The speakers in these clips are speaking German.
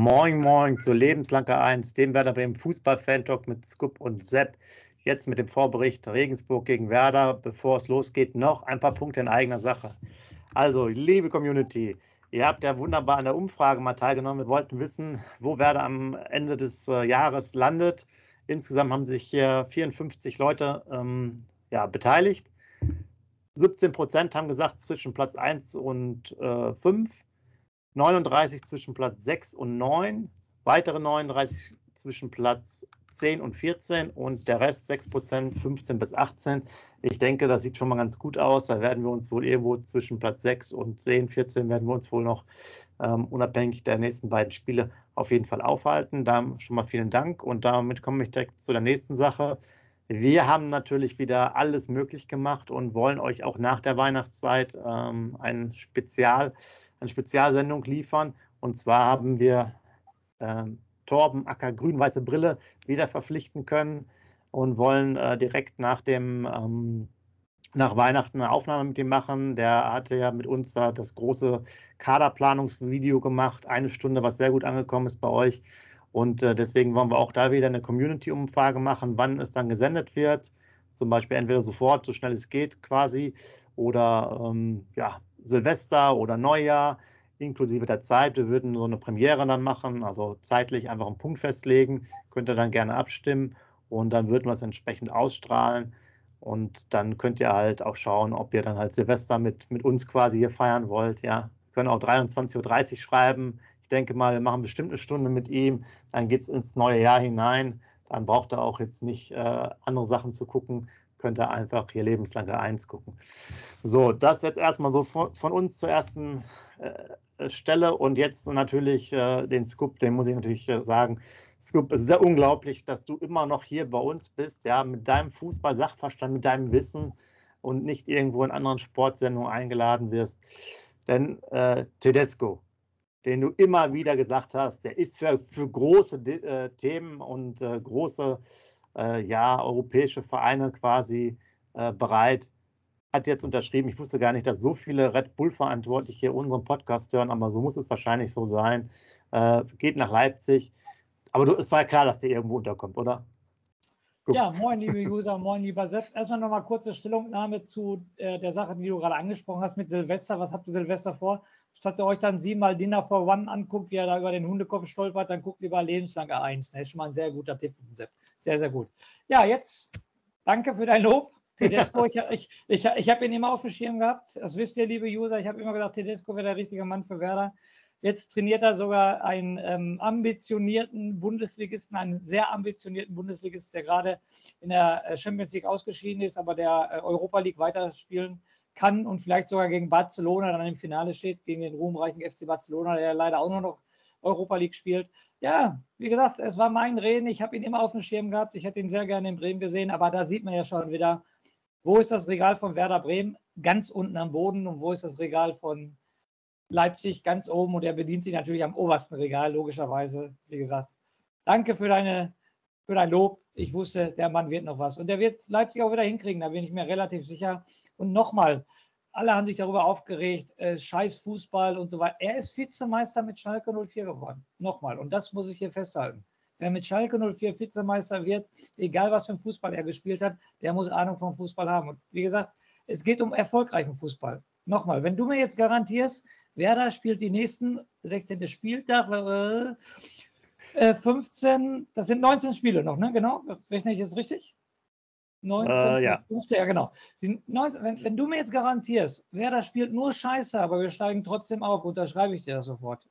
Moin, moin zu Lebenslange 1, dem Werder Bremen Fußball-Fan-Talk mit Scoop und Sepp. Jetzt mit dem Vorbericht Regensburg gegen Werder. Bevor es losgeht, noch ein paar Punkte in eigener Sache. Also, liebe Community, ihr habt ja wunderbar an der Umfrage mal teilgenommen. Wir wollten wissen, wo Werder am Ende des äh, Jahres landet. Insgesamt haben sich hier 54 Leute ähm, ja, beteiligt. 17 Prozent haben gesagt zwischen Platz 1 und äh, 5. 39 zwischen Platz 6 und 9, weitere 39 zwischen Platz 10 und 14 und der Rest 6 Prozent 15 bis 18. Ich denke, das sieht schon mal ganz gut aus. Da werden wir uns wohl irgendwo zwischen Platz 6 und 10, 14 werden wir uns wohl noch ähm, unabhängig der nächsten beiden Spiele auf jeden Fall aufhalten. Da schon mal vielen Dank und damit komme ich direkt zu der nächsten Sache. Wir haben natürlich wieder alles möglich gemacht und wollen euch auch nach der Weihnachtszeit ähm, ein Spezial eine Spezialsendung liefern. Und zwar haben wir ähm, Torben Acker grün-weiße Brille wieder verpflichten können und wollen äh, direkt nach dem ähm, nach Weihnachten eine Aufnahme mit ihm machen. Der hatte ja mit uns da das große Kaderplanungsvideo gemacht, eine Stunde, was sehr gut angekommen ist bei euch. Und äh, deswegen wollen wir auch da wieder eine Community-Umfrage machen, wann es dann gesendet wird. Zum Beispiel entweder sofort, so schnell es geht quasi, oder ähm, ja, Silvester oder Neujahr inklusive der Zeit. Wir würden so eine Premiere dann machen, also zeitlich einfach einen Punkt festlegen. Könnt ihr dann gerne abstimmen und dann würden wir es entsprechend ausstrahlen. Und dann könnt ihr halt auch schauen, ob ihr dann halt Silvester mit, mit uns quasi hier feiern wollt. Ja, wir können auch 23.30 Uhr schreiben. Denke mal, wir machen bestimmt eine Stunde mit ihm. Dann geht es ins neue Jahr hinein. Dann braucht er auch jetzt nicht äh, andere Sachen zu gucken könnt ihr einfach hier lebenslange 1 gucken. So, das jetzt erstmal so von, von uns zur ersten äh, Stelle und jetzt natürlich äh, den Scoop, den muss ich natürlich äh, sagen. Scoop, es ist sehr unglaublich, dass du immer noch hier bei uns bist, ja, mit deinem Fußball-Sachverstand, mit deinem Wissen und nicht irgendwo in anderen Sportsendungen eingeladen wirst. Denn äh, Tedesco, den du immer wieder gesagt hast, der ist für, für große äh, Themen und äh, große äh, ja, europäische Vereine quasi äh, bereit. Hat jetzt unterschrieben. Ich wusste gar nicht, dass so viele Red Bull-Verantwortliche unseren Podcast hören, aber so muss es wahrscheinlich so sein. Äh, geht nach Leipzig. Aber du, es war ja klar, dass der irgendwo unterkommt, oder? Gut. Ja, moin, liebe User, moin, lieber Sepp. Erstmal nochmal kurze Stellungnahme zu äh, der Sache, die du gerade angesprochen hast mit Silvester. Was habt ihr Silvester vor? Statt ihr euch dann siebenmal Dinner for One anguckt, wie er da über den Hundekopf stolpert, dann guckt lieber lebenslange Eins. Das ist schon mal ein sehr guter Tipp von Sepp. Sehr, sehr gut. Ja, jetzt danke für dein Lob. Tedesco, ich, ich, ich, ich habe ihn immer auf dem Schirm gehabt. Das wisst ihr, liebe User. Ich habe immer gedacht, Tedesco wäre der richtige Mann für Werder. Jetzt trainiert er sogar einen ähm, ambitionierten Bundesligisten, einen sehr ambitionierten Bundesligisten, der gerade in der äh, Champions League ausgeschieden ist, aber der äh, Europa League weiterspielen kann und vielleicht sogar gegen Barcelona dann im Finale steht, gegen den ruhmreichen FC Barcelona, der leider auch nur noch Europa League spielt. Ja, wie gesagt, es war mein Reden. Ich habe ihn immer auf dem Schirm gehabt. Ich hätte ihn sehr gerne in Bremen gesehen, aber da sieht man ja schon wieder, wo ist das Regal von Werder Bremen? Ganz unten am Boden und wo ist das Regal von Leipzig ganz oben und er bedient sich natürlich am obersten Regal, logischerweise. Wie gesagt, danke für, deine, für dein Lob. Ich wusste, der Mann wird noch was. Und der wird Leipzig auch wieder hinkriegen, da bin ich mir relativ sicher. Und nochmal, alle haben sich darüber aufgeregt, äh, scheiß Fußball und so weiter. Er ist Vizemeister mit Schalke 04 geworden. Nochmal. Und das muss ich hier festhalten. Wer mit Schalke 04 Vizemeister wird, egal was für ein Fußball er gespielt hat, der muss Ahnung vom Fußball haben. Und wie gesagt, es geht um erfolgreichen Fußball. Nochmal, wenn du mir jetzt garantierst, Werder spielt die nächsten 16. Spieltag, äh, 15, das sind 19 Spiele noch, ne? Genau, rechne ich jetzt richtig? 19, äh, ja. 15, ja, genau. 19, wenn, wenn, du mir jetzt garantierst, Werder spielt nur Scheiße, aber wir steigen trotzdem auf, unterschreibe ich dir das sofort.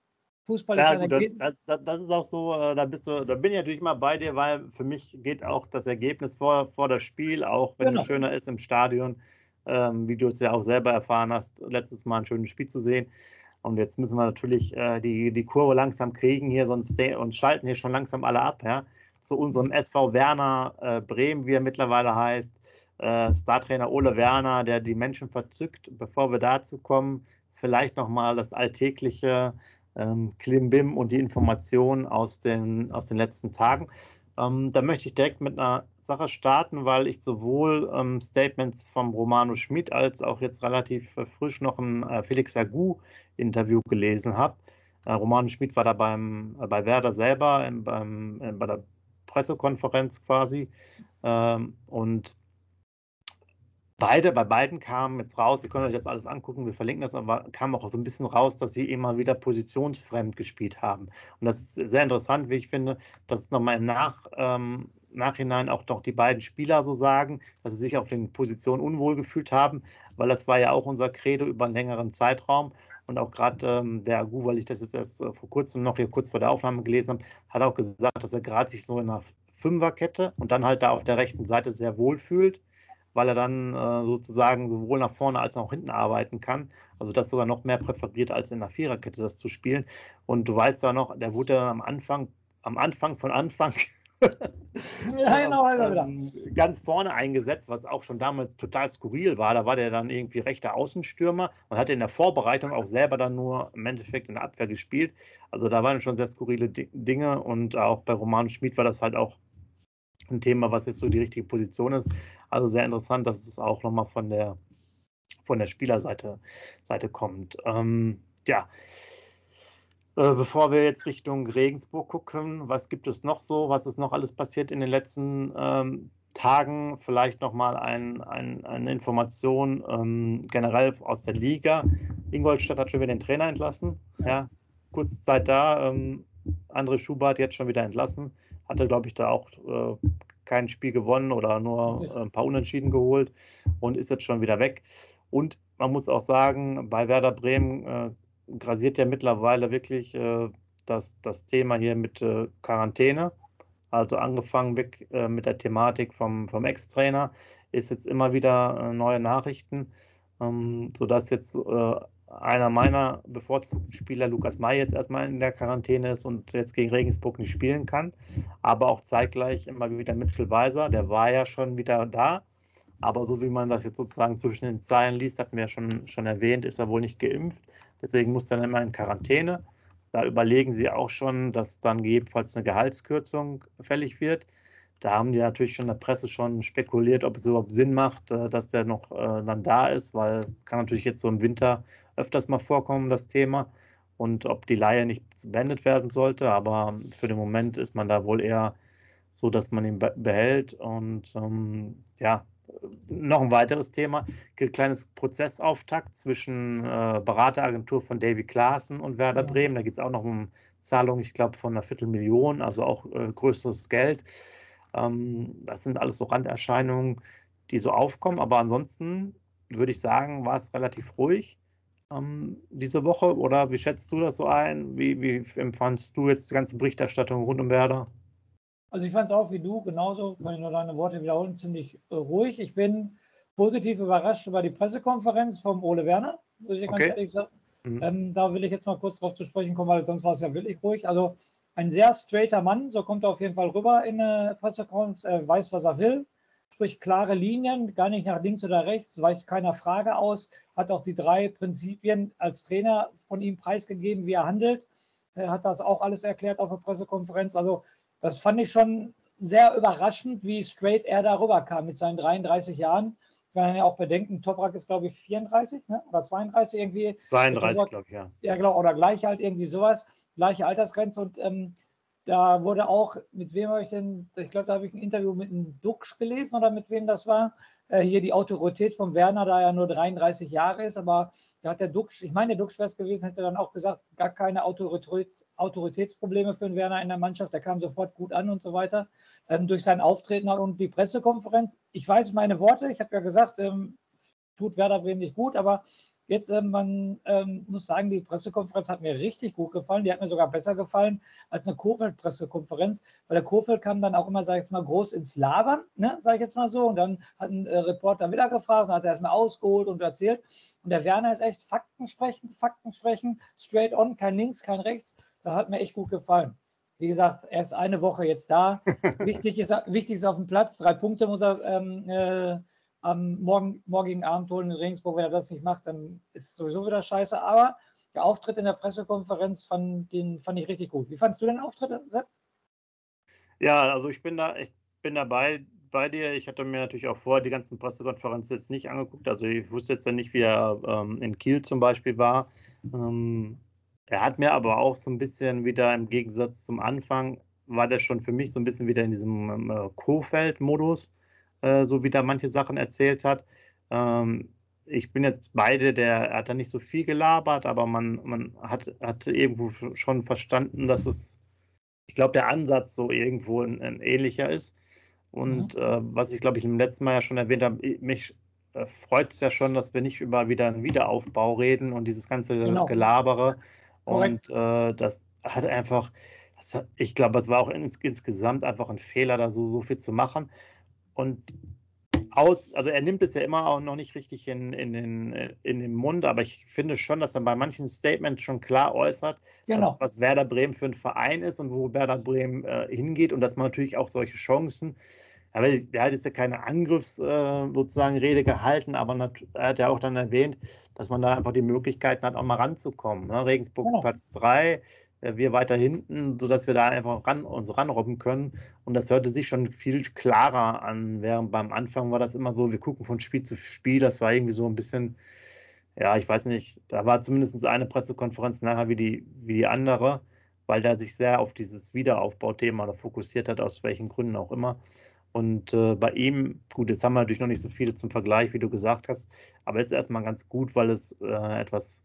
Fußball ja, ist ja gut, das, das, das, ist auch so, äh, da bist du, da bin ich natürlich mal bei dir, weil für mich geht auch das Ergebnis vor, vor das Spiel, auch wenn genau. es schöner ist im Stadion. Ähm, wie du es ja auch selber erfahren hast, letztes Mal ein schönes Spiel zu sehen. Und jetzt müssen wir natürlich äh, die, die Kurve langsam kriegen hier sonst und schalten hier schon langsam alle ab, ja, zu unserem SV Werner äh, Bremen, wie er mittlerweile heißt. Äh, Startrainer Ole Werner, der die Menschen verzückt. Bevor wir dazu kommen, vielleicht nochmal das alltägliche ähm, Klimbim und die Informationen aus den, aus den letzten Tagen. Ähm, da möchte ich direkt mit einer Sache starten, weil ich sowohl ähm, Statements vom Romano Schmid als auch jetzt relativ äh, frisch noch ein äh, Felix Agu-Interview gelesen habe. Äh, Romano Schmid war da beim, äh, bei Werder selber, in, beim, äh, bei der Pressekonferenz quasi. Ähm, und beide, bei beiden kam jetzt raus, ihr könnt euch das alles angucken, wir verlinken das, aber kam auch so ein bisschen raus, dass sie immer wieder positionsfremd gespielt haben. Und das ist sehr interessant, wie ich finde, dass es nochmal im Nach, ähm, Nachhinein auch noch die beiden Spieler so sagen, dass sie sich auf den Positionen unwohl gefühlt haben, weil das war ja auch unser Credo über einen längeren Zeitraum. Und auch gerade ähm, der Agu, weil ich das jetzt erst äh, vor kurzem noch hier kurz vor der Aufnahme gelesen habe, hat auch gesagt, dass er gerade sich so in einer Fünferkette und dann halt da auf der rechten Seite sehr wohl fühlt weil er dann äh, sozusagen sowohl nach vorne als auch hinten arbeiten kann. Also das sogar noch mehr präferiert, als in der Viererkette das zu spielen. Und du weißt ja noch, der wurde dann am Anfang, am Anfang von Anfang ja, genau, also ähm, ganz vorne eingesetzt, was auch schon damals total skurril war. Da war der dann irgendwie rechter Außenstürmer und hatte in der Vorbereitung auch selber dann nur im Endeffekt in der Abwehr gespielt. Also da waren schon sehr skurrile Dinge und auch bei Roman Schmid war das halt auch ein Thema, was jetzt so die richtige Position ist. Also sehr interessant, dass es auch nochmal von der, von der Spielerseite Seite kommt. Ähm, ja, bevor wir jetzt Richtung Regensburg gucken, was gibt es noch so? Was ist noch alles passiert in den letzten ähm, Tagen? Vielleicht nochmal ein, ein, eine Information ähm, generell aus der Liga. Ingolstadt hat schon wieder den Trainer entlassen. Ja, kurze Zeit da. Ähm, André Schubert jetzt schon wieder entlassen. Hatte, glaube ich, da auch äh, kein Spiel gewonnen oder nur äh, ein paar Unentschieden geholt und ist jetzt schon wieder weg. Und man muss auch sagen, bei Werder Bremen äh, grasiert ja mittlerweile wirklich äh, das, das Thema hier mit äh, Quarantäne. Also angefangen weg äh, mit der Thematik vom, vom Ex-Trainer, ist jetzt immer wieder neue Nachrichten, ähm, sodass jetzt einer meiner bevorzugten Spieler, Lukas May, jetzt erstmal in der Quarantäne ist und jetzt gegen Regensburg nicht spielen kann. Aber auch zeitgleich immer wieder Mitchell Weiser, der war ja schon wieder da. Aber so wie man das jetzt sozusagen zwischen den Zeilen liest, hatten wir ja schon, schon erwähnt, ist er wohl nicht geimpft. Deswegen muss er dann immer in Quarantäne. Da überlegen sie auch schon, dass dann gegebenenfalls eine Gehaltskürzung fällig wird. Da haben die natürlich schon in der Presse schon spekuliert, ob es überhaupt Sinn macht, äh, dass der noch äh, dann da ist, weil kann natürlich jetzt so im Winter öfters mal vorkommen, das Thema. Und ob die Leihe nicht beendet werden sollte. Aber für den Moment ist man da wohl eher so, dass man ihn behält. Und ähm, ja, noch ein weiteres Thema, ein kleines Prozessauftakt zwischen äh, Berateragentur von David Klaassen und Werder Bremen. Da geht es auch noch um Zahlungen, ich glaube, von einer Viertelmillion, also auch äh, größeres Geld. Ähm, das sind alles so Randerscheinungen, die so aufkommen. Aber ansonsten würde ich sagen, war es relativ ruhig ähm, diese Woche. Oder wie schätzt du das so ein? Wie, wie empfandst du jetzt die ganze Berichterstattung rund um Werder? Also ich fand es auch wie du, genauso, kann ich nur deine Worte wiederholen, ziemlich äh, ruhig. Ich bin positiv überrascht über die Pressekonferenz vom Ole Werner, muss ich ganz okay. ehrlich sagen. Mhm. Ähm, da will ich jetzt mal kurz drauf zu sprechen kommen, weil sonst war es ja wirklich ruhig. Also ein sehr straighter Mann, so kommt er auf jeden Fall rüber in der Pressekonferenz, er weiß, was er will, sprich klare Linien, gar nicht nach links oder rechts, weicht keiner Frage aus, hat auch die drei Prinzipien als Trainer von ihm preisgegeben, wie er handelt, er hat das auch alles erklärt auf der Pressekonferenz. Also das fand ich schon sehr überraschend, wie straight er darüber kam mit seinen 33 Jahren. Wenn man ja auch bedenken, Toprak ist, glaube ich, 34 ne? oder 32 irgendwie. 32, glaube ich, ja. Ja, genau, oder gleich halt irgendwie sowas, gleiche Altersgrenze. Und ähm, da wurde auch, mit wem habe ich denn, ich glaube, da habe ich ein Interview mit einem Duxch gelesen oder mit wem das war. Äh, hier die Autorität von Werner, da er nur 33 Jahre ist, aber da hat der Duxch, ich meine, der Duxch wäre es gewesen, hätte dann auch gesagt, gar keine Autorität, Autoritätsprobleme für den Werner in der Mannschaft. Der kam sofort gut an und so weiter ähm, durch sein Auftreten und die Pressekonferenz. Ich weiß meine Worte, ich habe ja gesagt, ähm, tut Werder Bremen nicht gut, aber jetzt, ähm, man ähm, muss sagen, die Pressekonferenz hat mir richtig gut gefallen. Die hat mir sogar besser gefallen als eine Kofeld-Pressekonferenz, weil der Kofeld kam dann auch immer, sage ich jetzt mal, groß ins Labern, ne, sage ich jetzt mal so. Und dann hat ein äh, Reporter wieder gefragt und hat er erstmal ausgeholt und erzählt. Und der Werner ist echt Fakten sprechen, Fakten sprechen, straight on, kein links, kein rechts. Das hat mir echt gut gefallen. Wie gesagt, er ist eine Woche jetzt da. wichtig, ist, wichtig ist auf dem Platz. Drei Punkte muss er ähm, äh, am morgen, morgigen Abend holen in Regensburg. Wenn er das nicht macht, dann ist es sowieso wieder scheiße. Aber der Auftritt in der Pressekonferenz fand, den fand ich richtig gut. Wie fandest du den Auftritt, Sepp? Ja, also ich bin da, ich bin dabei bei dir. Ich hatte mir natürlich auch vorher die ganzen Pressekonferenzen jetzt nicht angeguckt. Also ich wusste jetzt ja nicht, wie er ähm, in Kiel zum Beispiel war. Ähm, er hat mir aber auch so ein bisschen wieder im Gegensatz zum Anfang, war der schon für mich so ein bisschen wieder in diesem ähm, äh, Co-Feld-Modus, äh, so wie der manche Sachen erzählt hat. Ähm, ich bin jetzt beide, der hat da nicht so viel gelabert, aber man, man hat, hat irgendwo schon verstanden, dass es, ich glaube, der Ansatz so irgendwo ein, ein ähnlicher ist. Und mhm. äh, was ich, glaube ich, im letzten Mal ja schon erwähnt habe, mich äh, freut es ja schon, dass wir nicht über wieder einen Wiederaufbau reden und dieses ganze genau. Gelabere, und äh, das hat einfach, das hat, ich glaube, es war auch ins, insgesamt einfach ein Fehler, da so, so viel zu machen. Und aus, also er nimmt es ja immer auch noch nicht richtig in, in, den, in den Mund, aber ich finde schon, dass er bei manchen Statements schon klar äußert, genau. was, was Werder Bremen für ein Verein ist und wo Werder Bremen äh, hingeht und dass man natürlich auch solche Chancen aber der hat jetzt ja keine Angriffs äh, sozusagen Rede gehalten, aber er hat ja auch dann erwähnt, dass man da einfach die Möglichkeiten hat, auch mal ranzukommen. Ne? Regensburg genau. Platz 3, äh, wir weiter hinten, sodass wir da einfach ran, uns ranrobben können. Und das hörte sich schon viel klarer an, während beim Anfang war das immer so, wir gucken von Spiel zu Spiel, das war irgendwie so ein bisschen, ja, ich weiß nicht, da war zumindest eine Pressekonferenz nachher wie die, wie die andere, weil der sich sehr auf dieses Wiederaufbauthema fokussiert hat, aus welchen Gründen auch immer. Und äh, bei ihm, gut, jetzt haben wir natürlich noch nicht so viele zum Vergleich, wie du gesagt hast, aber es ist erstmal ganz gut, weil es äh, etwas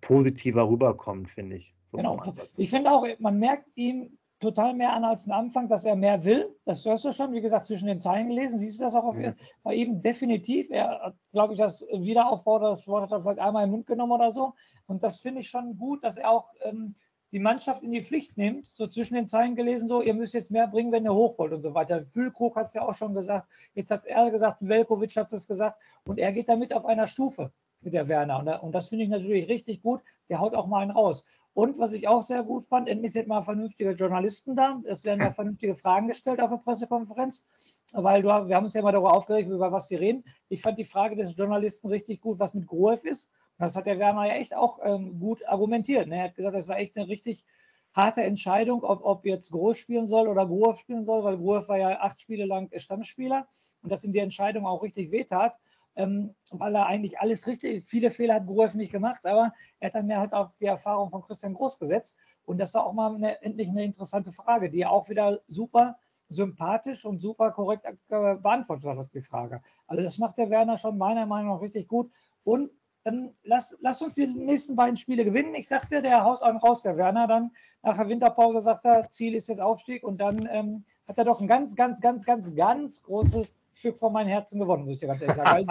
positiver rüberkommt, finde ich. So genau. Ich finde auch, man merkt ihm total mehr an als am Anfang, dass er mehr will. Das hörst du schon, wie gesagt, zwischen den Zeilen gelesen. Siehst du das auch auf, ja. bei ihm definitiv. Er hat, glaube ich, das Wiederaufbau, das Wort hat er vielleicht einmal im Mund genommen oder so. Und das finde ich schon gut, dass er auch ähm, die Mannschaft in die Pflicht nimmt, so zwischen den Zeilen gelesen, so, ihr müsst jetzt mehr bringen, wenn ihr hoch wollt und so weiter. Füllkrug hat es ja auch schon gesagt, jetzt hat es er gesagt, Velkovic hat es gesagt und er geht damit auf einer Stufe der Werner. Und das finde ich natürlich richtig gut. Der haut auch mal einen raus. Und was ich auch sehr gut fand, endlich sind mal vernünftige Journalisten da. Es werden ja vernünftige Fragen gestellt auf der Pressekonferenz, weil du, wir haben uns ja immer darüber aufgeregt, über was sie reden. Ich fand die Frage des Journalisten richtig gut, was mit Groev ist. Das hat der Werner ja echt auch ähm, gut argumentiert. Ne? Er hat gesagt, das war echt eine richtig harte Entscheidung, ob, ob jetzt Groß spielen soll oder Groß spielen soll, weil Groß war ja acht Spiele lang Stammspieler und dass ihm die Entscheidung auch richtig wehtat, ähm, weil er eigentlich alles richtig, viele Fehler hat Groß nicht gemacht, aber er hat dann mehr halt auf die Erfahrung von Christian Groß gesetzt und das war auch mal eine, endlich eine interessante Frage, die auch wieder super sympathisch und super korrekt äh, beantwortet hat, die Frage. Also das macht der Werner schon meiner Meinung nach richtig gut und ähm, lass, lass uns die nächsten beiden Spiele gewinnen. Ich sagte, der haut einen raus, der Werner. Dann nach der Winterpause sagt er, Ziel ist jetzt Aufstieg. Und dann ähm, hat er doch ein ganz, ganz, ganz, ganz, ganz großes Stück von meinem Herzen gewonnen, muss ich dir ganz ehrlich sagen.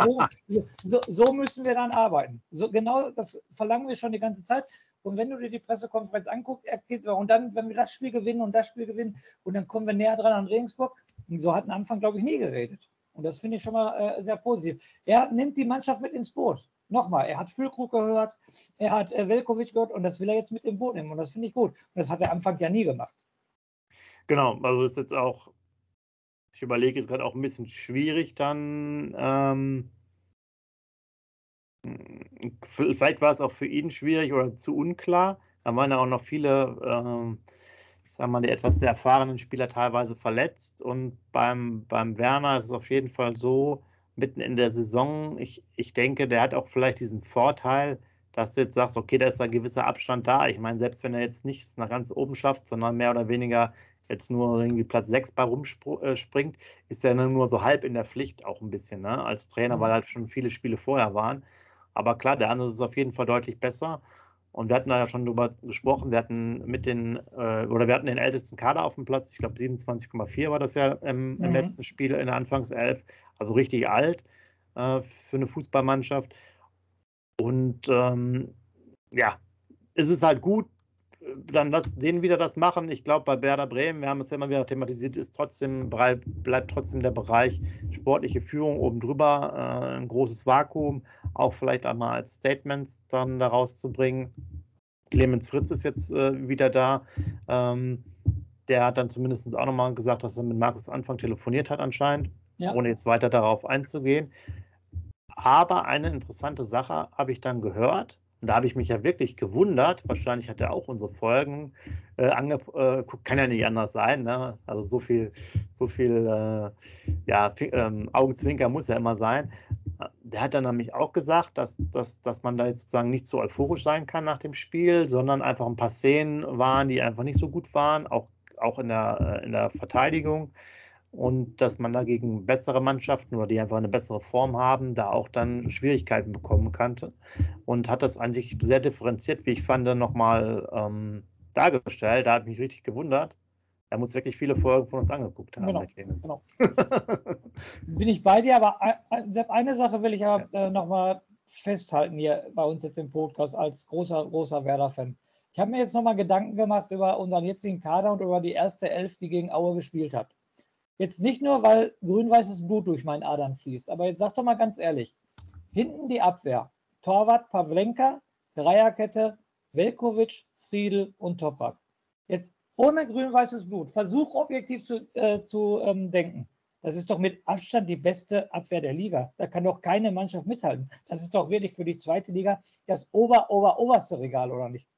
So, so, so, müssen wir dann arbeiten. So, genau das verlangen wir schon die ganze Zeit. Und wenn du dir die Pressekonferenz anguckst, und dann, wenn wir das Spiel gewinnen und das Spiel gewinnen, und dann kommen wir näher dran an Regensburg, so hat ein Anfang, glaube ich, nie geredet. Und das finde ich schon mal äh, sehr positiv. Er nimmt die Mannschaft mit ins Boot. Nochmal, er hat Füllkrug gehört, er hat äh, Velkovic gehört und das will er jetzt mit im Boot nehmen. Und das finde ich gut. Und das hat er Anfang ja nie gemacht. Genau, also ist jetzt auch, ich überlege, ist gerade auch ein bisschen schwierig dann. Ähm, vielleicht war es auch für ihn schwierig oder zu unklar. Da waren ja auch noch viele, ähm, ich sag mal, die etwas sehr erfahrenen Spieler teilweise verletzt. Und beim, beim Werner ist es auf jeden Fall so, mitten in der Saison. Ich, ich denke, der hat auch vielleicht diesen Vorteil, dass du jetzt sagst, okay, da ist ein gewisser Abstand da. Ich meine, selbst wenn er jetzt nicht nach ganz oben schafft, sondern mehr oder weniger jetzt nur irgendwie Platz 6 bei rumspringt, äh, ist er nur so halb in der Pflicht auch ein bisschen, ne? als Trainer, mhm. weil halt schon viele Spiele vorher waren. Aber klar, der andere ist auf jeden Fall deutlich besser. Und wir hatten da ja schon drüber gesprochen, wir hatten mit den, äh, oder wir hatten den ältesten Kader auf dem Platz, ich glaube 27,4 war das ja im, im mhm. letzten Spiel in der Anfangself, also richtig alt. äh, für eine Fußballmannschaft. Und ähm, ja, es ist halt gut, dann lass denen wieder das machen. Ich glaube, bei Werder Bremen, wir haben es ja immer wieder thematisiert, ist trotzdem, bleibt trotzdem der Bereich sportliche Führung oben drüber, äh, ein großes Vakuum, auch vielleicht einmal als Statements dann daraus zu bringen. Clemens Fritz ist jetzt äh, wieder da. Ähm, der hat dann zumindest auch nochmal gesagt, dass er mit Markus Anfang telefoniert hat anscheinend, ja. ohne jetzt weiter darauf einzugehen. Aber eine interessante Sache habe ich dann gehört, und da habe ich mich ja wirklich gewundert. Wahrscheinlich hat er auch unsere Folgen äh, angeguckt. Äh, kann ja nicht anders sein. Ne? Also so viel, so viel äh, ja, ähm, Augenzwinker muss ja immer sein. Der hat dann nämlich auch gesagt, dass, dass, dass man da jetzt sozusagen nicht so euphorisch sein kann nach dem Spiel, sondern einfach ein paar Szenen waren, die einfach nicht so gut waren, auch, auch in, der, äh, in der Verteidigung und dass man dagegen bessere Mannschaften oder die einfach eine bessere Form haben, da auch dann Schwierigkeiten bekommen kann. Und hat das eigentlich sehr differenziert, wie ich fand, nochmal ähm, dargestellt. Da hat mich richtig gewundert. Er muss wirklich viele Folgen von uns angeguckt haben. Genau, genau. Bin ich bei dir, aber Sepp, eine Sache will ich aber ja. äh, nochmal festhalten hier bei uns jetzt im Podcast als großer, großer Werder-Fan. Ich habe mir jetzt nochmal Gedanken gemacht über unseren jetzigen Kader und über die erste Elf, die gegen Aue gespielt hat. Jetzt nicht nur, weil grün-weißes Blut durch meinen Adern fließt, aber jetzt sag doch mal ganz ehrlich: hinten die Abwehr, Torwart Pavlenka, Dreierkette, Velkovic, Friedel und Toprak. Jetzt ohne grün-weißes Blut, versuch objektiv zu, äh, zu ähm, denken. Das ist doch mit Abstand die beste Abwehr der Liga. Da kann doch keine Mannschaft mithalten. Das ist doch wirklich für die zweite Liga das ober, ober, oberste Regal, oder nicht?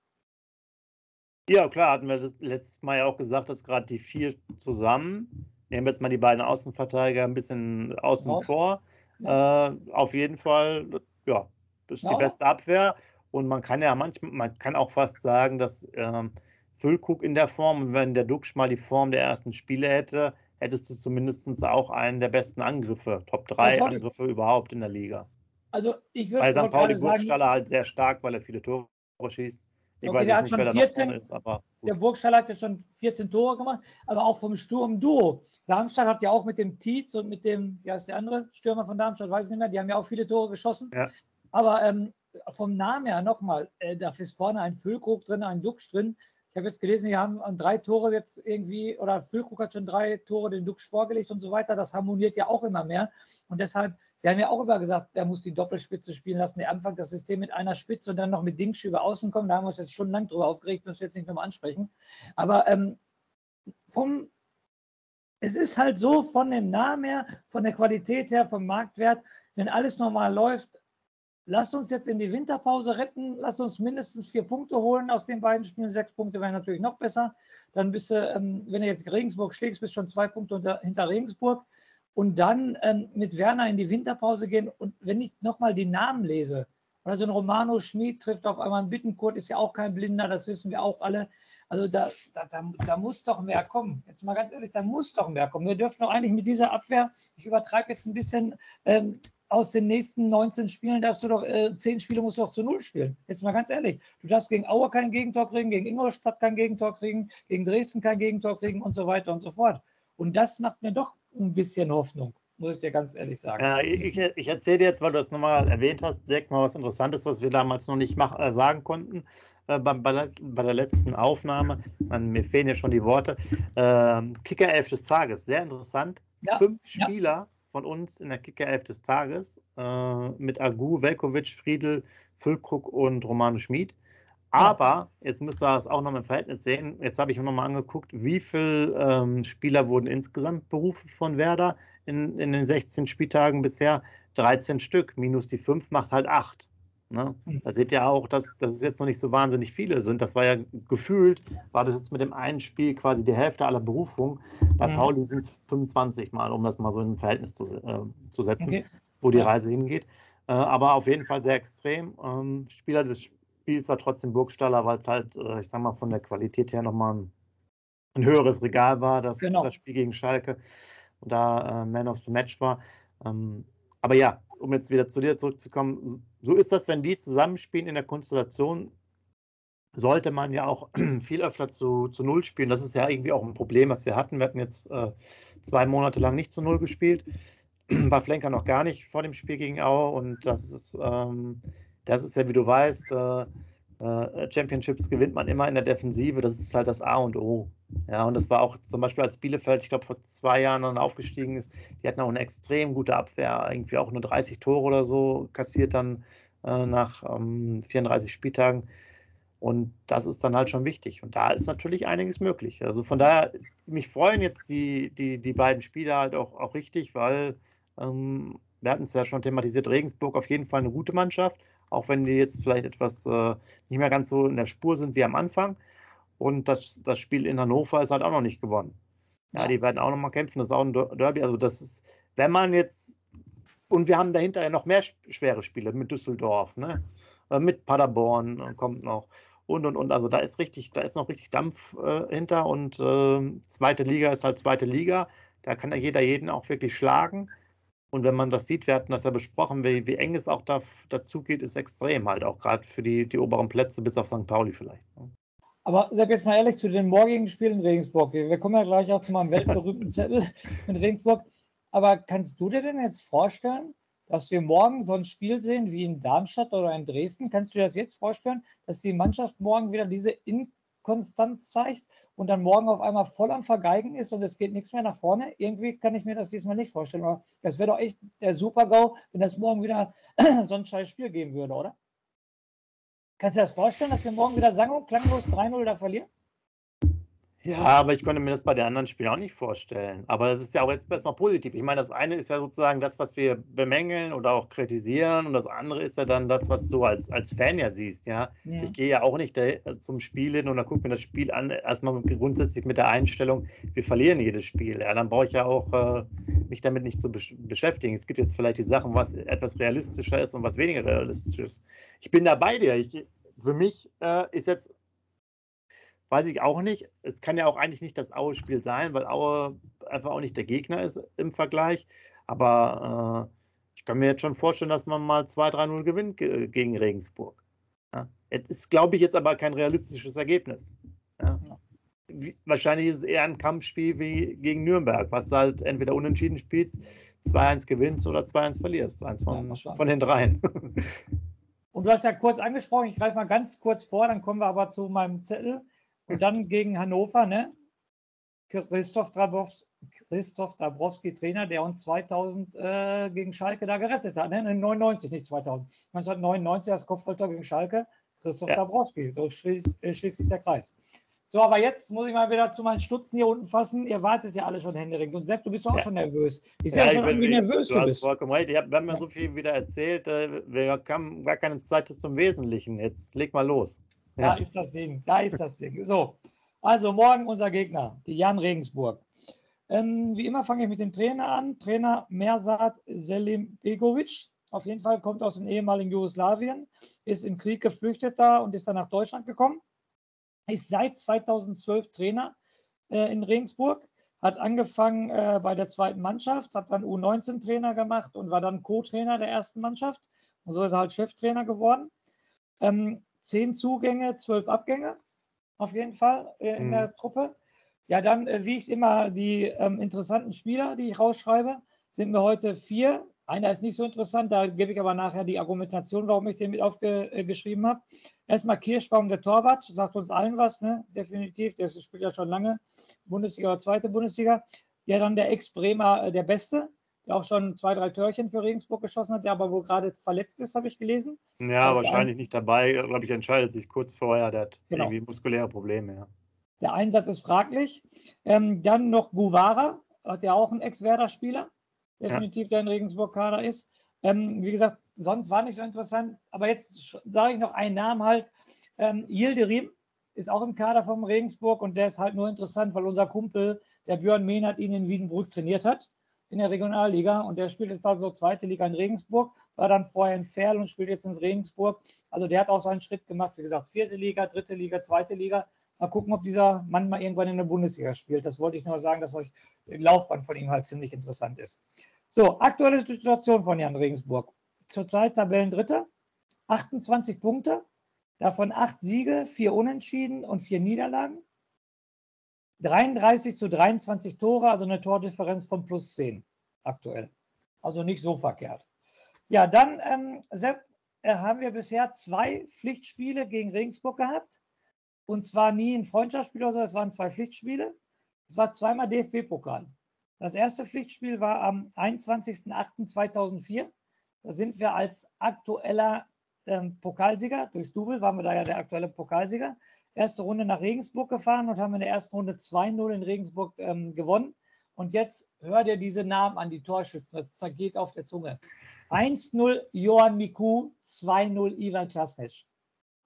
Ja, klar, hatten wir das letztes Mal ja auch gesagt, dass gerade die vier zusammen nehmen wir jetzt mal die beiden Außenverteidiger ein bisschen außen Raus. vor. Ja. Äh, auf jeden Fall, ja, ist ja. die beste Abwehr. Und man kann ja manchmal, man kann auch fast sagen, dass ähm, Füllkrug in der Form, wenn der Duxch mal die Form der ersten Spiele hätte, hättest du zumindest auch einen der besten Angriffe, Top 3 Angriffe überhaupt in der Liga. Also ich würde Weil St. Pauli Burgstaller halt sehr stark, weil er viele Tore schießt. Ich okay, weiß der hat nicht, schon 14, ist, der Burgstall hat ja schon 14 Tore gemacht, aber auch vom Sturm-Duo. Darmstadt hat ja auch mit dem Tietz und mit dem, wie heißt der andere Stürmer von Darmstadt, weiß ich nicht mehr, die haben ja auch viele Tore geschossen. Ja. Aber ähm, vom Namen her nochmal, äh, da ist vorne ein Füllkrug drin, ein Duxch drin. Ich habe jetzt gelesen, die haben drei Tore jetzt irgendwie, oder Füllkrug hat schon drei Tore den Dux vorgelegt und so weiter. Das harmoniert ja auch immer mehr. Und deshalb, wir haben ja auch immer gesagt, der muss die Doppelspitze spielen lassen. Der Anfang das System mit einer Spitze und dann noch mit Dingsch über außen kommen. Da haben wir uns jetzt schon lang drüber aufgeregt, müssen wir jetzt nicht nochmal ansprechen. Aber ähm, vom, es ist halt so von dem Namen her, von der Qualität her, vom Marktwert, wenn alles normal läuft, lasst uns jetzt in die Winterpause retten, lasst uns mindestens vier Punkte holen aus den beiden Spielen. Sechs Punkte wären natürlich noch besser. Dann bist du, ähm, wenn du jetzt Regensburg schlägst, bist schon zwei Punkte unter, hinter Regensburg. Und dann ähm, mit Werner in die Winterpause gehen. Und wenn ich nochmal die Namen lese, also ein Romano Schmid trifft auf einmal einen Bittenkurt, ist ja auch kein Blinder, das wissen wir auch alle. Also da, da, da, da, muss doch mehr kommen. Jetzt mal ganz ehrlich, da muss doch mehr kommen. Wir dürfen doch eigentlich mit dieser Abwehr, ich übertreibe jetzt ein bisschen, ähm, aus den nächsten 19 Spielen darfst du doch, äh, 10 Spiele musst du doch zu Null spielen. Jetzt mal ganz ehrlich. Du darfst gegen Aue kein Gegentor kriegen, gegen Ingolstadt kein Gegentor kriegen, gegen Dresden kein Gegentor kriegen und so weiter und so fort. Und das macht mir doch ein bisschen Hoffnung, muss ich dir ganz ehrlich sagen. Ja, ich, ich erzähle dir jetzt, weil du es nochmal erwähnt hast, direkt mal was Interessantes, was wir damals noch nicht mach, äh, sagen konnten äh, bei, bei, bei, der letzten Aufnahme. Man, mir fehlen ja schon die Worte. Äh, Kicker 11 des Tages, sehr interessant. Ja, Fünf Spieler. Ja von uns in der Kicker-Elf des Tages äh, mit Agu, Velkovic, Friedel, Füllkrug und Romano Schmid. Aber jetzt müsst ihr das auch noch im Verhältnis sehen. Jetzt habe ich mir nochmal angeguckt, wie viele ähm, Spieler wurden insgesamt berufen von Werder in, in den 16 Spieltagen bisher. 13 Stück, minus die 5 macht halt 8. Ne? Hm. Da seht ihr auch, dass, dass es jetzt noch nicht so wahnsinnig viele sind. Das war ja gefühlt, war das jetzt mit dem einen Spiel quasi die Hälfte aller Berufungen. Bei mhm. Pauli sind es 25 Mal, um das mal so in ein Verhältnis zu, äh, zu setzen, okay. wo die Reise hingeht. Äh, aber auf jeden Fall sehr extrem. Ähm, Spieler des Spiels war trotzdem Burgstaller, weil es halt, äh, ich sag mal, von der Qualität her nochmal ein, ein höheres Regal war, das, genau. das Spiel gegen Schalke und da äh, Man of the Match war. Ähm, aber ja, um jetzt wieder zu dir zurückzukommen, so ist das, wenn die zusammenspielen in der Konstellation, sollte man ja auch viel öfter zu, zu Null spielen. Das ist ja irgendwie auch ein Problem, was wir hatten. Wir hatten jetzt äh, zwei Monate lang nicht zu Null gespielt. war Flenker noch gar nicht vor dem Spiel gegen Aue und das ist, ähm, das ist ja, wie du weißt, äh, äh, Championships gewinnt man immer in der Defensive, das ist halt das A und O. Ja, und das war auch zum Beispiel als Bielefeld, ich glaube, vor zwei Jahren dann aufgestiegen ist, die hatten auch eine extrem gute Abwehr, irgendwie auch nur 30 Tore oder so kassiert dann äh, nach ähm, 34 Spieltagen. Und das ist dann halt schon wichtig. Und da ist natürlich einiges möglich. Also von daher, mich freuen jetzt die, die, die beiden Spiele halt auch, auch richtig, weil ähm, wir hatten es ja schon thematisiert, Regensburg auf jeden Fall eine gute Mannschaft, auch wenn die jetzt vielleicht etwas äh, nicht mehr ganz so in der Spur sind wie am Anfang. Und das, das Spiel in Hannover ist halt auch noch nicht gewonnen. Ja, die werden auch noch mal kämpfen. Das ist auch ein Derby. Also das ist, wenn man jetzt und wir haben dahinter ja noch mehr schwere Spiele mit Düsseldorf, ne? Äh, mit Paderborn kommt noch und und und. Also da ist richtig, da ist noch richtig Dampf äh, hinter und äh, zweite Liga ist halt zweite Liga. Da kann ja jeder jeden auch wirklich schlagen. Und wenn man das sieht, wir hatten das ja besprochen, wie, wie eng es auch da, dazu geht, ist extrem halt auch gerade für die, die oberen Plätze bis auf St. Pauli vielleicht. Ne? Aber sag jetzt mal ehrlich zu den morgigen Spielen in Regensburg. Wir kommen ja gleich auch zu meinem weltberühmten Zettel in Regensburg. Aber kannst du dir denn jetzt vorstellen, dass wir morgen so ein Spiel sehen wie in Darmstadt oder in Dresden? Kannst du dir das jetzt vorstellen, dass die Mannschaft morgen wieder diese Inkonstanz zeigt und dann morgen auf einmal voll am Vergeigen ist und es geht nichts mehr nach vorne? Irgendwie kann ich mir das diesmal nicht vorstellen. Aber das wäre doch echt der Super-GAU, wenn das morgen wieder so ein scheiß Spiel geben würde, oder? Kannst du dir das vorstellen, dass wir morgen wieder sang- und klanglos 3-0 da verlieren? Ja, aber ich konnte mir das bei den anderen Spielen auch nicht vorstellen. Aber das ist ja auch jetzt erstmal positiv. Ich meine, das eine ist ja sozusagen das, was wir bemängeln oder auch kritisieren. Und das andere ist ja dann das, was du als, als Fan ja siehst. Ja? ja. Ich gehe ja auch nicht zum Spiel hin und dann gucke mir das Spiel an, erstmal grundsätzlich mit der Einstellung, wir verlieren jedes Spiel. Ja, dann brauche ich ja auch äh, mich damit nicht zu besch beschäftigen. Es gibt jetzt vielleicht die Sachen, was etwas realistischer ist und was weniger realistisch ist. Ich bin da bei dir. Ich, für mich äh, ist jetzt Weiß ich auch nicht. Es kann ja auch eigentlich nicht das Aue-Spiel sein, weil Aue einfach auch nicht der Gegner ist im Vergleich. Aber äh, ich kann mir jetzt schon vorstellen, dass man mal 2-3-0 gewinnt ge gegen Regensburg. Ja. Es ist, glaube ich, jetzt aber kein realistisches Ergebnis. Ja. Wie, wahrscheinlich ist es eher ein Kampfspiel wie gegen Nürnberg, was du halt entweder unentschieden spielst, 2-1 gewinnst oder 2-1 verlierst. Eins von, ja, von den dreien. Und du hast ja kurz angesprochen, ich greife mal ganz kurz vor, dann kommen wir aber zu meinem Zettel. Und dann gegen Hannover, ne? Christoph, Drabowski, Christoph Dabrowski, Trainer, der uns 2000 äh, gegen Schalke da gerettet hat. Ne? 99, nicht 2000. 1999 das Kopfballtor gegen Schalke. Christoph ja. Dabrowski. So schließt, äh, schließt sich der Kreis. So, aber jetzt muss ich mal wieder zu meinen Stutzen hier unten fassen. Ihr wartet ja alle schon händeringend. Und Sepp, du bist doch auch ja. schon nervös. Ich sehe ja, schon, wie nervös du, du bist. vollkommen recht. Ich hab, wir haben ja so viel wieder erzählt. Äh, wir haben gar keine Zeit zum Wesentlichen. Jetzt leg mal los. Da ist das Ding, da ist das Ding. So, also morgen unser Gegner, die Jan Regensburg. Ähm, wie immer fange ich mit dem Trainer an. Trainer Mersat Selim Begovic. Auf jeden Fall kommt aus dem ehemaligen Jugoslawien, ist im Krieg geflüchtet da und ist dann nach Deutschland gekommen. Ist seit 2012 Trainer äh, in Regensburg, hat angefangen äh, bei der zweiten Mannschaft, hat dann U19-Trainer gemacht und war dann Co-Trainer der ersten Mannschaft. Und so ist er halt Cheftrainer geworden. Ähm, zehn Zugänge, zwölf Abgänge, auf jeden Fall äh, in mhm. der Truppe. Ja, dann, äh, wie ich es immer, die ähm, interessanten Spieler, die ich rausschreibe, sind mir heute vier. Einer ist nicht so interessant, da gebe ich aber nachher die Argumentation, warum ich den mit aufgeschrieben habe. Erstmal Kirschbaum, der Torwart, sagt uns allen was, ne? definitiv, der spielt ja schon lange Bundesliga oder zweite Bundesliga. Ja, dann der Ex-Bremer, äh, der Beste, der auch schon zwei, drei Törchen für Regensburg geschossen hat, der aber wohl gerade verletzt ist, habe ich gelesen. Ja, wahrscheinlich ein... nicht dabei. Glaube ich, entscheidet sich kurz vorher. Der hat genau. irgendwie muskuläre Probleme. Ja. Der Einsatz ist fraglich. Ähm, dann noch Guvara, hat ja auch einen Ex-Werder-Spieler, definitiv, ja. der in Regensburg-Kader ist. Ähm, wie gesagt, sonst war nicht so interessant. Aber jetzt sage ich noch einen Namen halt. Ähm, Yildirim ist auch im Kader vom Regensburg und der ist halt nur interessant, weil unser Kumpel, der Björn Mehnert, ihn in Wiedenbrück trainiert hat in der Regionalliga und der spielt jetzt also zweite Liga in Regensburg, war dann vorher in Ferl und spielt jetzt in Regensburg. Also der hat auch seinen Schritt gemacht, wie gesagt, vierte Liga, dritte Liga, zweite Liga. Mal gucken, ob dieser Mann mal irgendwann in der Bundesliga spielt. Das wollte ich nur sagen, dass die Laufbahn von ihm halt ziemlich interessant ist. So, aktuelle Situation von Jan Regensburg. Zurzeit Tabellendritte, 28 Punkte, davon 8 Siege, 4 Unentschieden und 4 Niederlagen. 33 zu 23 Tore, also eine Tordifferenz von plus 10 aktuell. Also nicht so verkehrt. Ja, dann, ähm, Sepp, äh, haben wir bisher zwei Pflichtspiele gegen Regensburg gehabt. Und zwar nie ein Freundschaftsspiel oder so, es waren zwei Pflichtspiele. Es war zweimal DFB-Pokal. Das erste Pflichtspiel war am 21.08.2004. Da sind wir als aktueller ähm, Pokalsieger, durchs Double waren wir da ja der aktuelle Pokalsieger, erste Runde nach Regensburg gefahren und haben in der ersten Runde 2-0 in Regensburg ähm, gewonnen. Und jetzt hör dir diese Namen an, die Torschützen, das zergeht auf der Zunge. 1-0 Johann Miku, 2-0 Ivan Klasnitsch.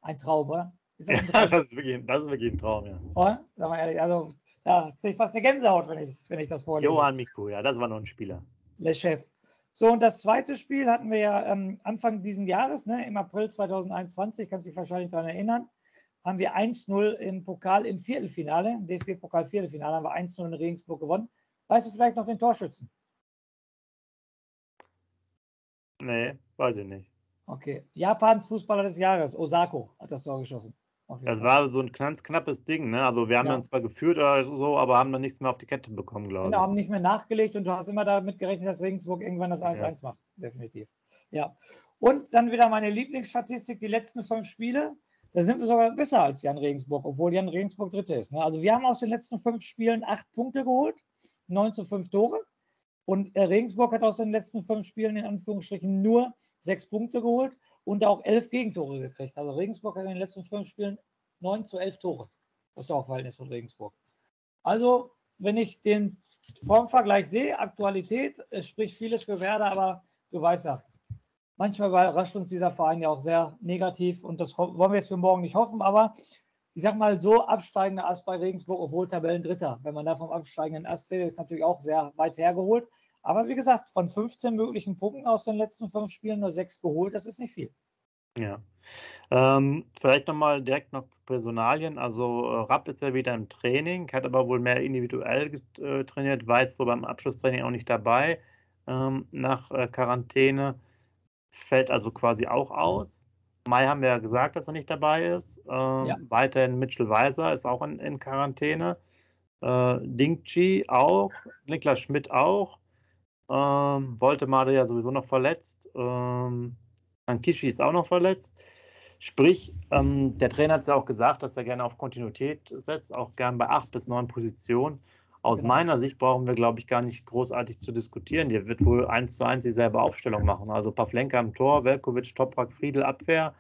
Ein Traum, oder? Ist das, ja, das, ist wirklich, das ist wirklich ein Traum, ja. Oder? Sag mal ehrlich, also ja, kriege ich fast eine Gänsehaut, wenn ich, wenn ich das vorlese. Johann Miku, ja, das war noch ein Spieler. Le Chef. So, und das zweite Spiel hatten wir ja ähm, Anfang dieses Jahres, ne, im April 2021, kannst du dich wahrscheinlich daran erinnern, haben wir 1-0 im Pokal im Viertelfinale, im DFB-Pokal Viertelfinale, haben wir 1-0 in Regensburg gewonnen. Weißt du vielleicht noch den Torschützen? Nee, weiß ich nicht. Okay. Japans Fußballer des Jahres, Osako, hat das Tor geschossen. Das war so ein ganz knappes Ding, ne? Also wir haben ja. dann zwar geführt oder so, aber haben dann nichts mehr auf die Kette bekommen, glaube genau, ich. Genau, haben nicht mehr nachgelegt und du hast immer damit gerechnet, dass Regensburg irgendwann das 1-1 ja. macht. Definitiv. Ja. Und dann wieder meine Lieblingsstatistik, die letzten fünf Spiele. Da sind wir sogar besser als Jan Regensburg, obwohl Jan Regensburg Dritte ist. Ne? Also wir haben aus den letzten fünf Spielen acht Punkte geholt, 9 zu 5 Tore. Und äh, Regensburg hat aus den letzten fünf Spielen in Anführungsstrichen nur sechs Punkte geholt und auch elf Gegentore gekriegt. Also Regensburg hat in den letzten fünf Spielen neun zu elf Tore. Das Torverhältnis von Regensburg. Also, wenn ich den Formvergleich sehe, Aktualität, es spricht vieles für Werder, aber du weißt ja, manchmal überrascht uns dieser Verein ja auch sehr negativ und das wollen wir jetzt für morgen nicht hoffen, aber ich sag mal so, absteigender Ast bei Regensburg, obwohl Tabellendritter. Wenn man da vom absteigenden Ast redet, ist natürlich auch sehr weit hergeholt. Aber wie gesagt, von 15 möglichen Punkten aus den letzten fünf Spielen nur sechs geholt, das ist nicht viel. Ja. Ähm, vielleicht nochmal direkt noch zu Personalien. Also äh, Rapp ist ja wieder im Training, hat aber wohl mehr individuell äh, trainiert, war jetzt wohl beim Abschlusstraining auch nicht dabei ähm, nach äh, Quarantäne. Fällt also quasi auch aus. Mai haben wir ja gesagt, dass er nicht dabei ist. Ähm, ja. Weiterhin Mitchell Weiser ist auch in, in Quarantäne. Äh, Dingchi auch. Niklas Schmidt auch. Ähm, Woltemade ja sowieso noch verletzt. Ähm, Ankishi ist auch noch verletzt. Sprich, ähm, der Trainer hat es ja auch gesagt, dass er gerne auf Kontinuität setzt, auch gern bei acht bis neun Positionen. Aus genau. meiner Sicht brauchen wir, glaube ich, gar nicht großartig zu diskutieren. Der wird wohl eins zu eins dieselbe Aufstellung machen. Also Pavlenka im Tor, Velkovic, Toprak, Friedel, Abwehr,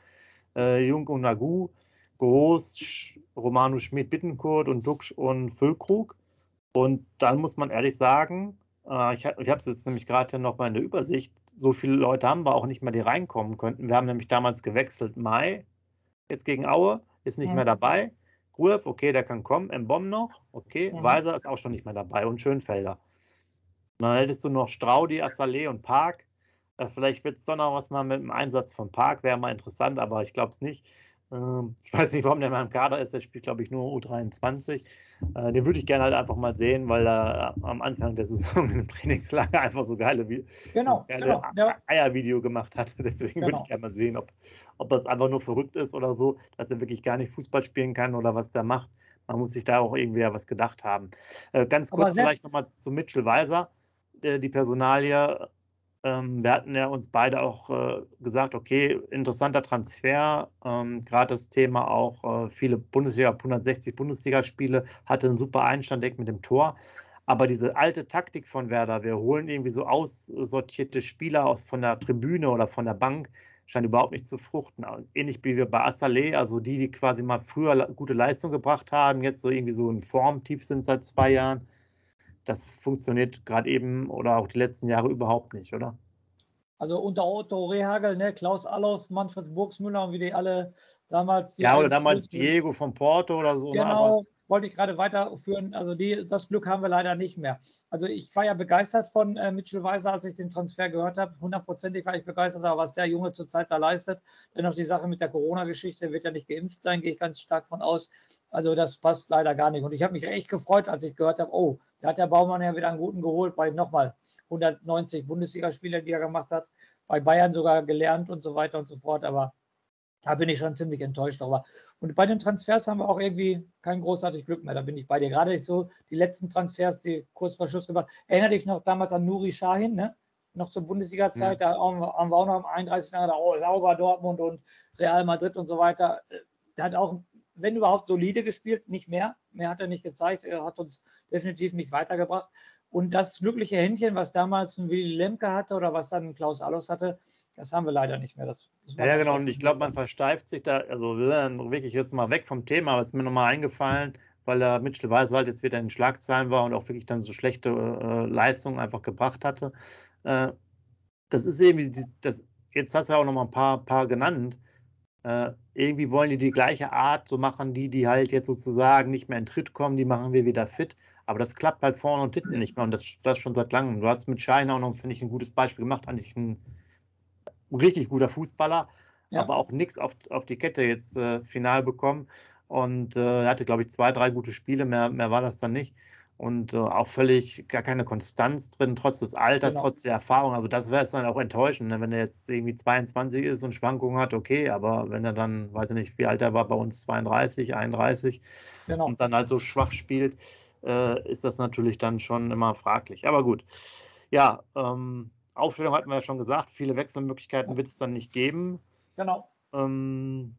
äh, Jung und Nagu, Groß, Romano Schmidt, Bittenkurt und Duxch und Füllkrug. Und dann muss man ehrlich sagen, äh, ich, ich habe es jetzt nämlich gerade noch mal in der Übersicht, so viele Leute haben wir auch nicht mehr, die reinkommen könnten. Wir haben nämlich damals gewechselt. Mai, jetzt gegen Aue, ist nicht ja. mehr dabei. Gruev, okay, der kann kommen. Mbom noch, okay. Ja. Weiser ist auch schon nicht mehr dabei und Schönfelder. Dann hättest du noch Straudi, Assalé und Park. Äh, vielleicht wird es doch noch was mal mit dem Einsatz von Park, wäre mal interessant, aber ich glaube es nicht. Ähm, ich weiß nicht, warum der mal im Kader ist. Der spielt, glaube ich, nur U23. Äh, den würde ich gerne halt einfach mal sehen, weil er am Anfang der Saison im Trainingslager einfach so geile, genau, geile genau, Eiervideo gemacht hat. Deswegen genau. würde ich gerne mal sehen, ob, ob das einfach nur verrückt ist oder so, dass er wirklich gar nicht Fußball spielen kann oder was der macht. Man muss sich da auch irgendwie ja was gedacht haben. Äh, ganz kurz vielleicht nochmal zu Mitchell Weiser. Äh, die Personalie ähm, wir hatten ja uns beide auch äh, gesagt, okay, interessanter Transfer. Ähm, Gerade das Thema auch äh, viele Bundesliga, 160 Bundesligaspiele, hatte einen super Einstand mit dem Tor. Aber diese alte Taktik von Werder, wir holen irgendwie so aussortierte Spieler von der Tribüne oder von der Bank, scheint überhaupt nicht zu fruchten. Ähnlich wie wir bei Assalé, also die, die quasi mal früher gute Leistung gebracht haben, jetzt so irgendwie so in Form tief sind seit zwei Jahren das funktioniert gerade eben oder auch die letzten Jahre überhaupt nicht, oder? Also unter Otto Rehagel, ne, Klaus Allof, Manfred Burgsmüller und wie die alle damals. Die ja, oder damals Diego von Porto oder so. Ne, genau, wollte ich gerade weiterführen. Also die, das Glück haben wir leider nicht mehr. Also ich war ja begeistert von äh, Mitchell Weiser, als ich den Transfer gehört habe. Hundertprozentig war ich begeistert, aber was der Junge zurzeit da leistet. Dennoch die Sache mit der Corona-Geschichte, wird ja nicht geimpft sein, gehe ich ganz stark von aus. Also das passt leider gar nicht. Und ich habe mich echt gefreut, als ich gehört habe, oh, da hat der Baumann ja wieder einen guten geholt bei nochmal 190 Bundesligaspiele, die er gemacht hat. Bei Bayern sogar gelernt und so weiter und so fort. Aber da bin ich schon ziemlich enttäuscht darüber. Und bei den Transfers haben wir auch irgendwie kein großartig Glück mehr. Da bin ich bei dir. Gerade so die letzten Transfers, die kurz vor Schluss gemacht. Erinnere dich noch damals an Nuri Shahin, ne? noch zur Bundesliga-Zeit, ja. da haben wir, haben wir, auch noch am 31. Jahr gedacht, oh, sauber Dortmund und Real Madrid und so weiter. Der hat auch, wenn überhaupt, solide gespielt, nicht mehr. Mehr hat er nicht gezeigt. Er hat uns definitiv nicht weitergebracht. Und das glückliche Händchen, was damals ein Willy Lemke hatte oder was dann Klaus Allos hatte, das haben wir leider nicht mehr. Das, das ja, genau. Und ich glaube, man versteift sich da, also wirklich jetzt mal weg vom Thema, aber es ist mir nochmal eingefallen, weil er Mitchell Weiser halt jetzt wieder in den Schlagzeilen war und auch wirklich dann so schlechte äh, Leistungen einfach gebracht hatte. Äh, das ist irgendwie, das, jetzt hast du ja auch noch mal ein paar, paar genannt. Äh, irgendwie wollen die die gleiche Art so machen, die, die halt jetzt sozusagen nicht mehr in Tritt kommen, die machen wir wieder fit. Aber das klappt halt vorne und hinten nicht mehr und das, das schon seit langem. Du hast mit Schein auch noch, finde ich, ein gutes Beispiel gemacht. Eigentlich ein richtig guter Fußballer, ja. aber auch nichts auf, auf die Kette jetzt äh, final bekommen. Und äh, er hatte, glaube ich, zwei, drei gute Spiele, mehr, mehr war das dann nicht. Und äh, auch völlig gar keine Konstanz drin, trotz des Alters, genau. trotz der Erfahrung. Also, das wäre es dann auch enttäuschend, ne? wenn er jetzt irgendwie 22 ist und Schwankungen hat, okay, aber wenn er dann, weiß ich nicht, wie alt er war bei uns, 32, 31 genau. und dann halt so schwach spielt, äh, ist das natürlich dann schon immer fraglich. Aber gut. Ja, ähm, Aufstellung hatten wir ja schon gesagt, viele Wechselmöglichkeiten wird es dann nicht geben. Genau. Ähm,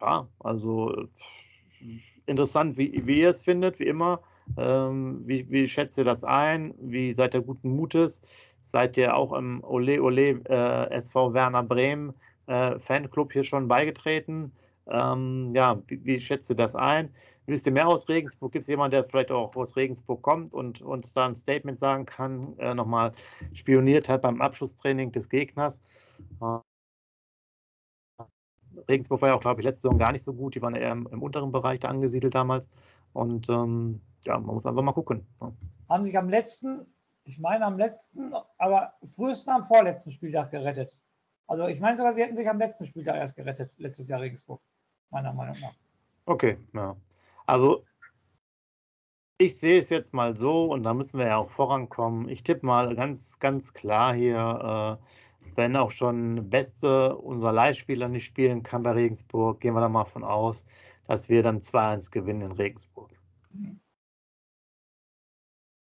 ja, also interessant, wie, wie ihr es findet, wie immer. Ähm, wie, wie schätzt ihr das ein? Wie seid ihr guten Mutes? Seid ihr auch im Ole Ole äh, SV Werner Bremen äh, Fanclub hier schon beigetreten? Ähm, ja, wie, wie, schätzt ihr das ein? Wisst ihr mehr aus Regensburg? Gibt es jemanden, der vielleicht auch aus Regensburg kommt und uns da ein Statement sagen kann, äh, nochmal spioniert hat beim Abschlusstraining des Gegners? Äh, Regensburg war ja auch, glaube ich, letzte Saison gar nicht so gut. Die waren eher im, im unteren Bereich da angesiedelt damals. Und ähm, ja, man muss einfach mal gucken. Ja. Haben sich am letzten, ich meine am letzten, aber frühesten am vorletzten Spieltag gerettet. Also ich meine sogar, sie hätten sich am letzten Spieltag erst gerettet, letztes Jahr Regensburg, meiner Meinung nach. Okay, ja. Also ich sehe es jetzt mal so und da müssen wir ja auch vorankommen. Ich tippe mal ganz, ganz klar hier, äh, wenn auch schon Beste unser Leihspieler nicht spielen kann bei Regensburg, gehen wir da mal von aus, dass wir dann 2-1 gewinnen in Regensburg.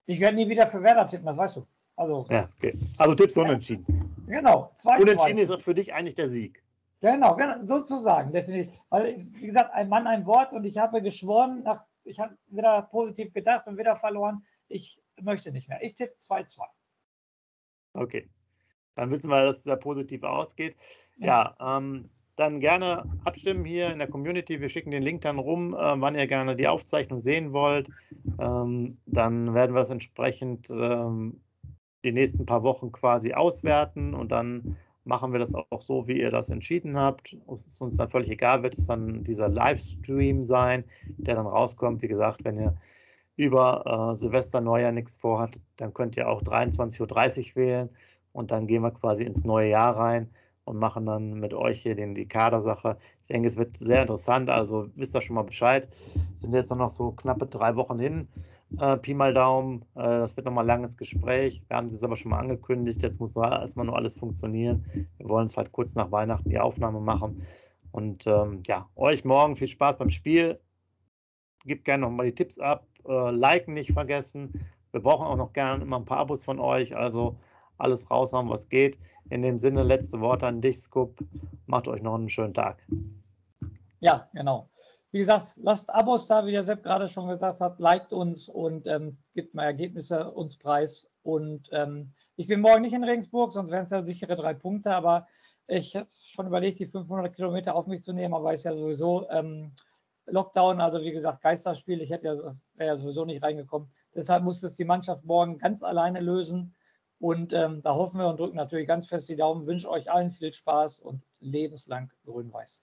Ich werde nie wieder für Werder tippen, das weißt du. Also, ja, okay. Also tippst du unentschieden. Genau. Unentschieden ist für dich eigentlich der Sieg. Genau, genau, sozusagen, definitiv. Weil, wie gesagt, ein Mann, ein Wort und ich habe geschworen, nach, ich habe wieder positiv gedacht und wieder verloren. Ich möchte nicht mehr. Ich tippe 2-2. Okay. Dann wissen wir, dass es sehr positiv ausgeht. Ja, ja ähm, dann gerne abstimmen hier in der Community. Wir schicken den Link dann rum, äh, wann ihr gerne die Aufzeichnung sehen wollt. Ähm, dann werden wir das entsprechend ähm, die nächsten paar Wochen quasi auswerten und dann machen wir das auch so, wie ihr das entschieden habt. Es ist uns dann völlig egal, wird es dann dieser Livestream sein, der dann rauskommt. Wie gesagt, wenn ihr über äh, Silvester, Neujahr nichts vorhat, dann könnt ihr auch 23.30 Uhr wählen und dann gehen wir quasi ins neue Jahr rein und machen dann mit euch hier den, die Kadersache. Ich denke, es wird sehr interessant, also wisst ihr schon mal Bescheid. Sind jetzt noch so knappe drei Wochen hin. Äh, Pi mal Daumen, äh, das wird nochmal ein langes Gespräch. Wir haben es aber schon mal angekündigt. Jetzt muss erstmal nur alles funktionieren. Wir wollen es halt kurz nach Weihnachten die Aufnahme machen. Und ähm, ja, euch morgen viel Spaß beim Spiel. Gebt gerne nochmal die Tipps ab. Äh, liken nicht vergessen. Wir brauchen auch noch gerne immer ein paar Abos von euch. Also alles raushauen, was geht. In dem Sinne, letzte Worte an dich, Scoop. Macht euch noch einen schönen Tag. Ja, genau. Wie gesagt, lasst Abos da, wie der Sepp gerade schon gesagt hat, liked uns und ähm, gibt mal Ergebnisse uns preis. Und ähm, ich bin morgen nicht in Regensburg, sonst wären es ja sichere drei Punkte, aber ich habe schon überlegt, die 500 Kilometer auf mich zu nehmen, aber ist ja sowieso ähm, Lockdown, also wie gesagt, Geisterspiel. Ich hätte ja, wäre ja sowieso nicht reingekommen. Deshalb musste es die Mannschaft morgen ganz alleine lösen. Und ähm, da hoffen wir und drücken natürlich ganz fest die Daumen. Wünsche euch allen viel Spaß und lebenslang grün-weiß.